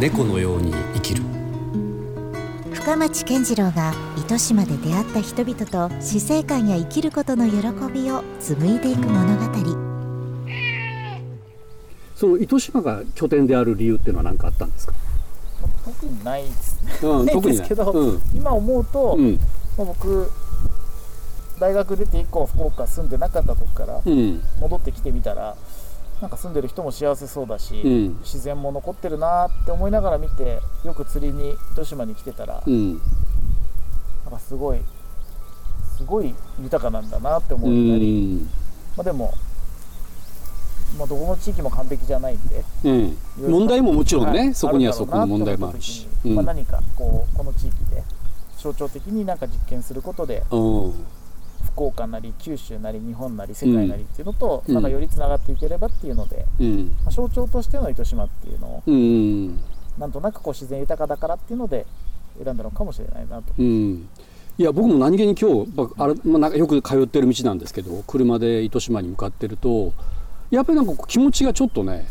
猫のように生きる。深町健次郎が糸島で出会った人々と死生観や生きることの喜びを紡いでいく物語。その糸島が拠点である理由っていうのは何かあったんですか、特にないですね、うん、ない。特にですけど、うん。今思うと、うん。まあ僕大学出て以降福岡住んでなかったとこからうん。戻ってきてみたらなんか住んでる人も幸せそうだし、うん。自然も残ってるなって思いながら見てよく釣りに糸島に来てたら、うん。なんかすごいすごい豊かなんだなってう思うようになり、ん。まあ、でも、まあ、どこの地域も完璧じゃないんでうん。問題ももちろんね、はいそこにはそこの問題もあるし。まあ、何かこうこの地域で象徴的になんか実験することでうん福岡なり九州なり日本なり世界なりっていうのと、うん。なんかよりつながっていければっていうので、うん。まあ、象徴としての糸島っていうのをうん。なんとなくこう自然豊かだからっていうので選んだのかもしれないなと。うん。いや僕も何気に今日、まああれまあ、なんかよく通ってる道なんですけど車で糸島に向かってるとやっぱりなんか気持ちがちょっとね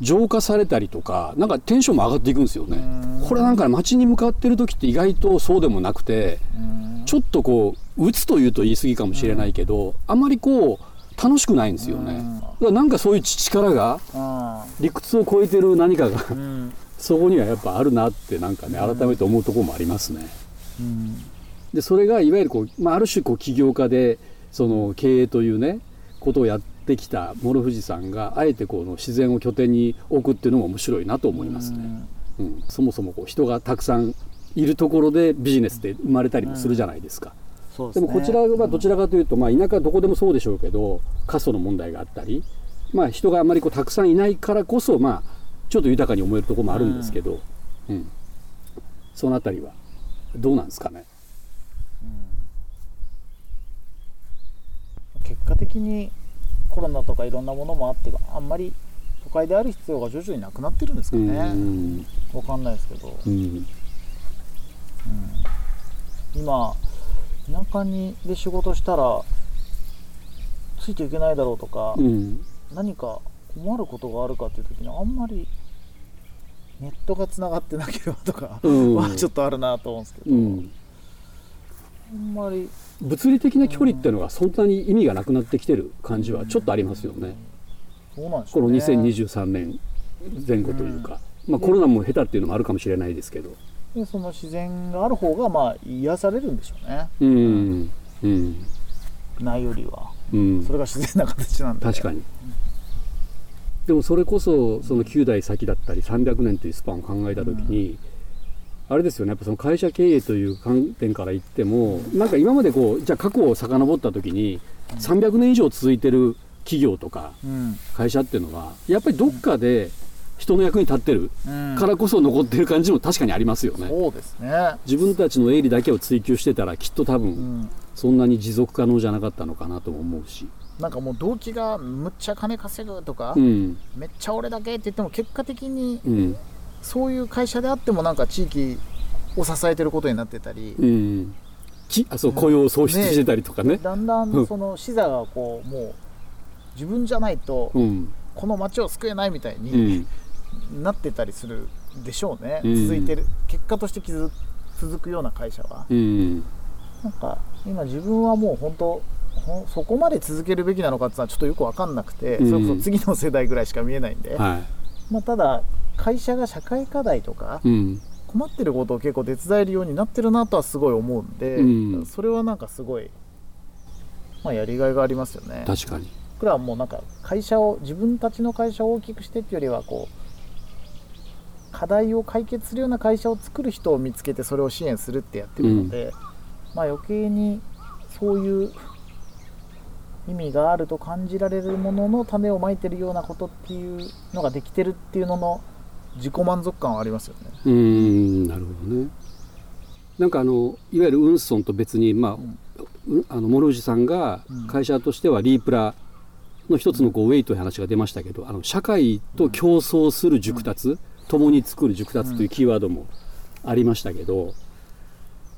浄化されたりとかなんかテンションも上がっていくんですよね。うん。これなんかね街に向かってる時って意外とそうでもなくてうんちょっとこう鬱というと言い過ぎかもしれないけど、あまりこう楽しくないんですよね、うん。だからなんかそういう力があ理屈を超えてる何かが そこにはやっぱあるなってなんかね改めて思うところもありますね。うん。でそれがいわゆるこう、まあ、ある種こう起業家でその経営というねことをやってきた諸富士さんがあえてこの自然を拠点に置くっていうのも面白いなと思いますね。うん、そもそもこう人がたくさんいるところでビジネスって生まれたりもするじゃないですか。うですね。もこちらはどちらかというと、まあ、田舎はどこでもそうでしょうけど過疎の問題があったり、まあ、人があまりこうたくさんいないからこそ、まあ、ちょっと豊かに思えるところもあるんですけど、うん。そのあたりはどうなんですかね？結果的にコロナとかいろんなものもあってあんまり都会である必要が徐々になくなってるんですかうね、ん。わかんないですけど。うん今田舎にで仕事したらついていけないだろうとか、うん。何か困ることがあるかっていう時にあんまりネットがつながってなければとかうん。はちょっとあるなと思うんですけど、うん。あんまり物理的な距離っていうのがそんなに意味がなくなってきてる感じはちょっとありますよね。そうなんでしょこのうね2023年前後というか、まあコロナも下手っていうのもあるかもしれないですけど。でその自然がある方がまあ癒されるんでしょうね。うん。うん。ないよりは。うん。それが自然な形なんで。確かに。でもそれこそその9代先だったり300年というスパンを考えた時に、あれですよね。やっぱその会社経営という観点から言ってもなんか今までこうじゃあ過去を遡った時に300年以上続いてる企業とかうん。会社っていうのはやっぱりどっかで人の役に立ってるうん。からこそ残ってる感じも確かにありますよね。そうですね。自分たちの営利だけを追求してたらきっと多う分ん。そんなに持続可能じゃなかったのかなとも思うし。なんかもう動機がむっちゃ金稼ぐとか、うん。めっちゃ俺だけって言っても結果的にうん。そういう会社であってもなんか地域を支えてることになってたり、うん、きあそう雇用を創出してたりとかね。だんだんその視座がこうもう自分じゃないとうん。この街を救えないみたいうにんなってたりするでしょうね、うん。続いてる。結果として続続くような会社は。うん。なんか今自分はもう本当そこまで続けるべきなのかっていうのはちょっとよく分かんなくて、うん。それこそ次の世代ぐらいしか見えないんで、はまあ、ただ会社が社会課題とか困ってることを結構手伝えるようになってるなとはすごい思うんで、うん。それはなんかすごい、まあ、やりがいがありますよね。確かに。僕らはもうなんか会社を自分たちの会社を大きくしてっていうよりはこう課題を解決するような会社を作る人を見つけてそれを支援するってやってるので、まあ余計にそういう意味があると感じられるものの種をまいてるようなことっていうのができてるっていうのの自己満足感はありますよね。うんなるほどね。なんかあのいわゆるウンソンと別にまあ、うあの諸藤さんがうん会社としてはリープラの一つのこうウェイという話が出ましたけど、あの社会と競争する熟達、共に作る熟達というキーワードもありましたけど、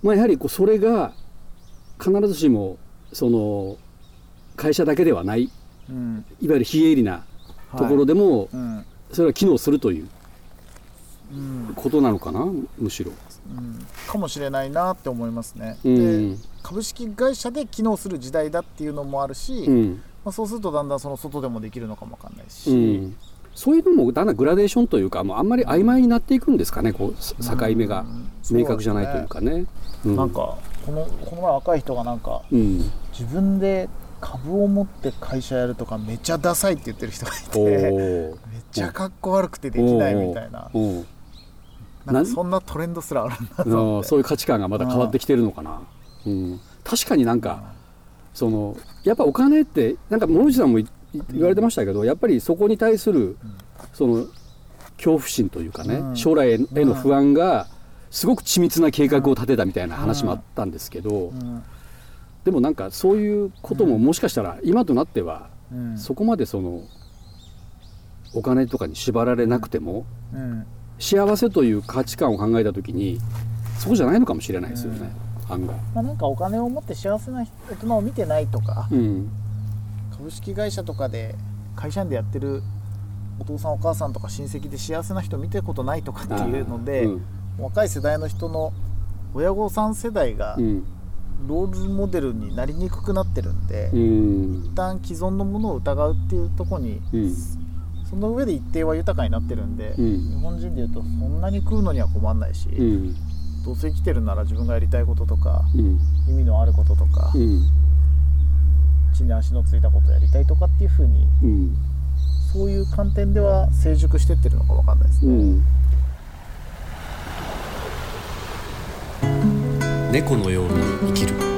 まあやはりこうそれが必ずしもその会社だけではないうん。いわゆる非営利なところでもうん。それは機能するといううん。ことなのかなむしろ。うん。かもしれないなって思いますね、うん。で株式会社で機能する時代だっていうのもあるし、うん。まあ、そうするとだんだんその外でもできるのかもわかんないし、うん、そういうのもだんだんグラデーションというかもうあんまり曖昧になっていくんですかねこうす境目が。うん明確じゃないというかね。うん。なんかこのこの前若い人がなんかうん、自分で株を持って会社やるとかめっちゃダサいって言ってる人がいおてー。めっちゃかっこ悪くてできないみたいな。なんかそんなトレンドすらあるんだとそういう価値観がまた変わってきてるのかな。うん、確かになんかそのやっぱお金ってなんか諸内さんもい言われてましたけどやっぱりそこに対するその恐怖心というかね、うん。将来への不安がすごく緻密な計画を立てたみたいな話もあったんですけど、うん。でもなんかそういうことももしかしたら今となってはうん。そこまでそのお金とかに縛られなくてもうん。幸せという価値観を考えた時にそこじゃないのかもしれないですよね、案外。まあ、なんかお金を持って幸せな大人を見てないとか、うん株式会社とかで会社員でやってるお父さんお母さんとか親戚で幸せな人見たことないとかっていうので、うん。若い世代の人の親御さん世代がうん。ロールモデルになりにくくなってるんで、うん。一旦既存のものを疑うっていうところに、うん。その上で一定は豊かになってるんで、うん。日本人でいうとそんなに食うのには困んないし、うん。どうせ生きてるなら自分がやりたいこととかうん。意味のあることとか、うん地に足のついたことやりたいとかっていうふうにうん。そういう観点では成熟してってるのかわかんないですうね。ん。猫のように生きる